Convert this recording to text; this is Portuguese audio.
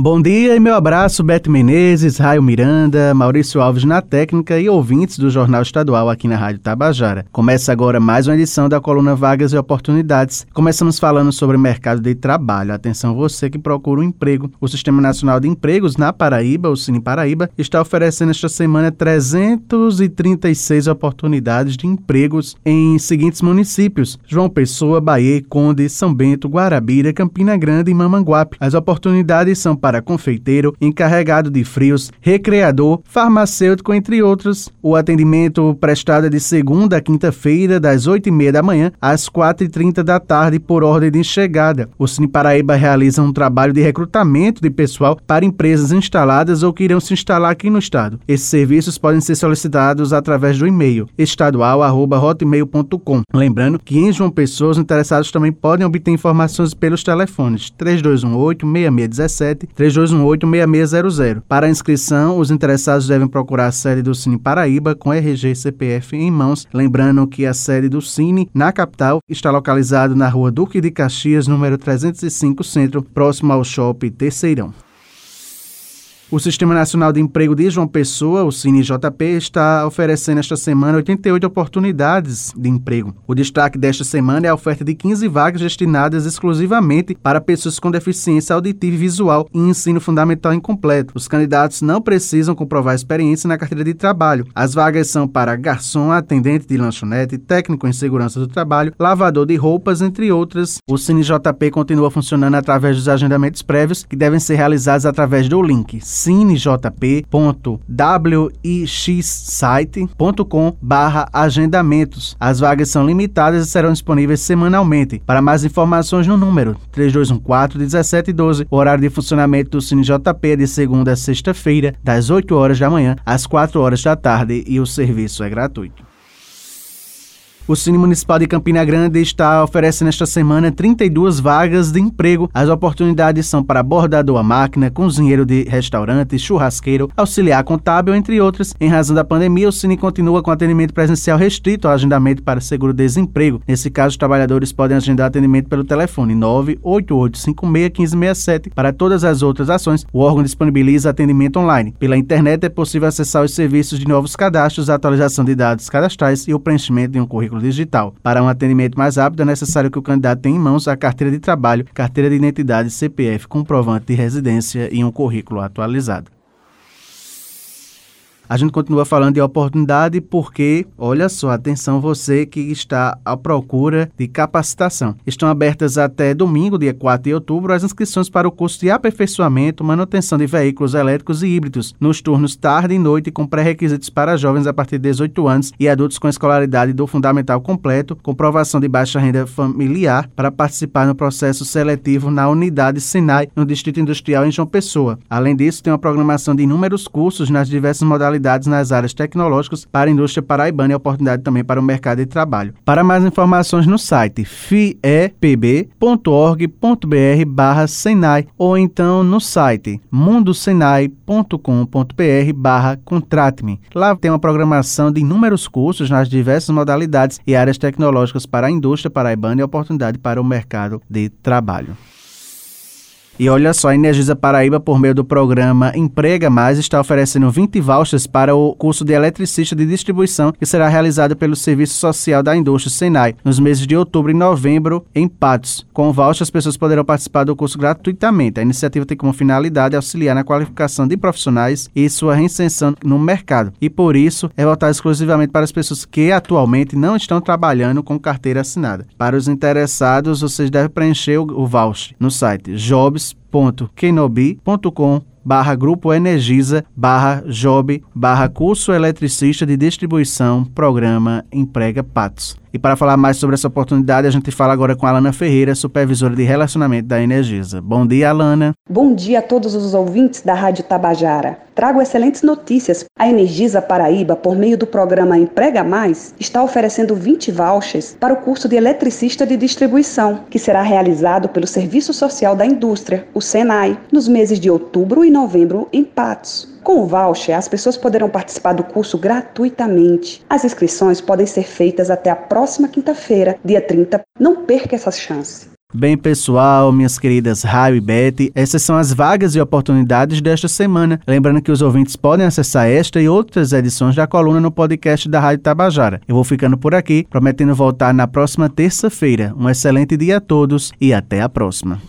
Bom dia e meu abraço, Beto Menezes, Raio Miranda, Maurício Alves na técnica e ouvintes do Jornal Estadual aqui na Rádio Tabajara. Começa agora mais uma edição da coluna Vagas e Oportunidades. Começamos falando sobre o mercado de trabalho. Atenção você que procura um emprego. O Sistema Nacional de Empregos na Paraíba, o Cine Paraíba, está oferecendo esta semana 336 oportunidades de empregos em seguintes municípios: João Pessoa, Bahia, Conde, São Bento, Guarabira, Campina Grande e Mamanguape. As oportunidades são para para confeiteiro, encarregado de frios, recreador, farmacêutico, entre outros. O atendimento prestado é de segunda a quinta-feira, das 8h30 da manhã às 4h30 da tarde, por ordem de chegada. O Cine Paraíba realiza um trabalho de recrutamento de pessoal para empresas instaladas ou que irão se instalar aqui no estado. Esses serviços podem ser solicitados através do e-mail estadual@hotmail.com. Lembrando que em João Pessoa os interessados também podem obter informações pelos telefones 3218 6617 3218-6600. Para a inscrição, os interessados devem procurar a sede do Cine Paraíba com RG CPF em mãos. Lembrando que a sede do Cine, na capital, está localizado na rua Duque de Caxias, número 305 Centro, próximo ao Shopping Terceirão. O Sistema Nacional de Emprego de João Pessoa, o CineJP, está oferecendo esta semana 88 oportunidades de emprego. O destaque desta semana é a oferta de 15 vagas destinadas exclusivamente para pessoas com deficiência auditiva e visual e ensino fundamental incompleto. Os candidatos não precisam comprovar experiência na carteira de trabalho. As vagas são para garçom, atendente de lanchonete, técnico em segurança do trabalho, lavador de roupas, entre outras. O CineJP continua funcionando através dos agendamentos prévios que devem ser realizados através do link cinejp.wixsite.com barra agendamentos. As vagas são limitadas e serão disponíveis semanalmente. Para mais informações no número 3214-1712. O horário de funcionamento do Cine JP é de segunda a sexta-feira, das 8 horas da manhã às 4 horas da tarde e o serviço é gratuito. O Cine Municipal de Campina Grande está oferecendo esta semana 32 vagas de emprego. As oportunidades são para bordador máquina, cozinheiro de restaurante, churrasqueiro, auxiliar contábil, entre outras. Em razão da pandemia, o Cine continua com atendimento presencial restrito ao agendamento para seguro-desemprego. Nesse caso, os trabalhadores podem agendar atendimento pelo telefone 988561567. Para todas as outras ações, o órgão disponibiliza atendimento online. Pela internet é possível acessar os serviços de novos cadastros, atualização de dados cadastrais e o preenchimento de um currículo digital. Para um atendimento mais rápido, é necessário que o candidato tenha em mãos a carteira de trabalho, carteira de identidade, CPF, comprovante de residência e um currículo atualizado. A gente continua falando de oportunidade porque, olha só, atenção você que está à procura de capacitação. Estão abertas até domingo, dia 4 de outubro, as inscrições para o curso de aperfeiçoamento, manutenção de veículos elétricos e híbridos, nos turnos tarde e noite, com pré-requisitos para jovens a partir de 18 anos e adultos com escolaridade do fundamental completo, comprovação de baixa renda familiar, para participar no processo seletivo na unidade Senai, no Distrito Industrial em João Pessoa. Além disso, tem uma programação de inúmeros cursos nas diversas modalidades nas áreas tecnológicas para a indústria paraibana e oportunidade também para o mercado de trabalho. Para mais informações no site fiepb.org.br barra Senai ou então no site mundosenai.com.br barra Contrate-me. Lá tem uma programação de inúmeros cursos nas diversas modalidades e áreas tecnológicas para a indústria paraibana e oportunidade para o mercado de trabalho. E olha só, a Energisa Paraíba, por meio do programa Emprega Mais, está oferecendo 20 vouchers para o curso de eletricista de distribuição, que será realizado pelo Serviço Social da Indústria, Senai, nos meses de outubro e novembro, em Patos. Com o as pessoas poderão participar do curso gratuitamente. A iniciativa tem como finalidade auxiliar na qualificação de profissionais e sua reinserção no mercado. E por isso, é voltado exclusivamente para as pessoas que atualmente não estão trabalhando com carteira assinada. Para os interessados, vocês devem preencher o voucher no site jobs www.kenobi.com barra Grupo Energisa, barra Job, barra Curso Eletricista de Distribuição, Programa Emprega Patos. E para falar mais sobre essa oportunidade, a gente fala agora com a Alana Ferreira, supervisora de relacionamento da Energisa. Bom dia, Alana. Bom dia a todos os ouvintes da Rádio Tabajara. Trago excelentes notícias. A Energisa Paraíba, por meio do programa Emprega Mais, está oferecendo 20 vouchers para o curso de eletricista de distribuição, que será realizado pelo Serviço Social da Indústria, o SENAI, nos meses de outubro e novembro em Patos. Com o voucher, as pessoas poderão participar do curso gratuitamente. As inscrições podem ser feitas até a próxima próxima quinta-feira, dia 30. Não perca essa chance. Bem, pessoal, minhas queridas Raio e Betty, essas são as vagas e oportunidades desta semana. Lembrando que os ouvintes podem acessar esta e outras edições da coluna no podcast da Rádio Tabajara. Eu vou ficando por aqui, prometendo voltar na próxima terça-feira. Um excelente dia a todos e até a próxima.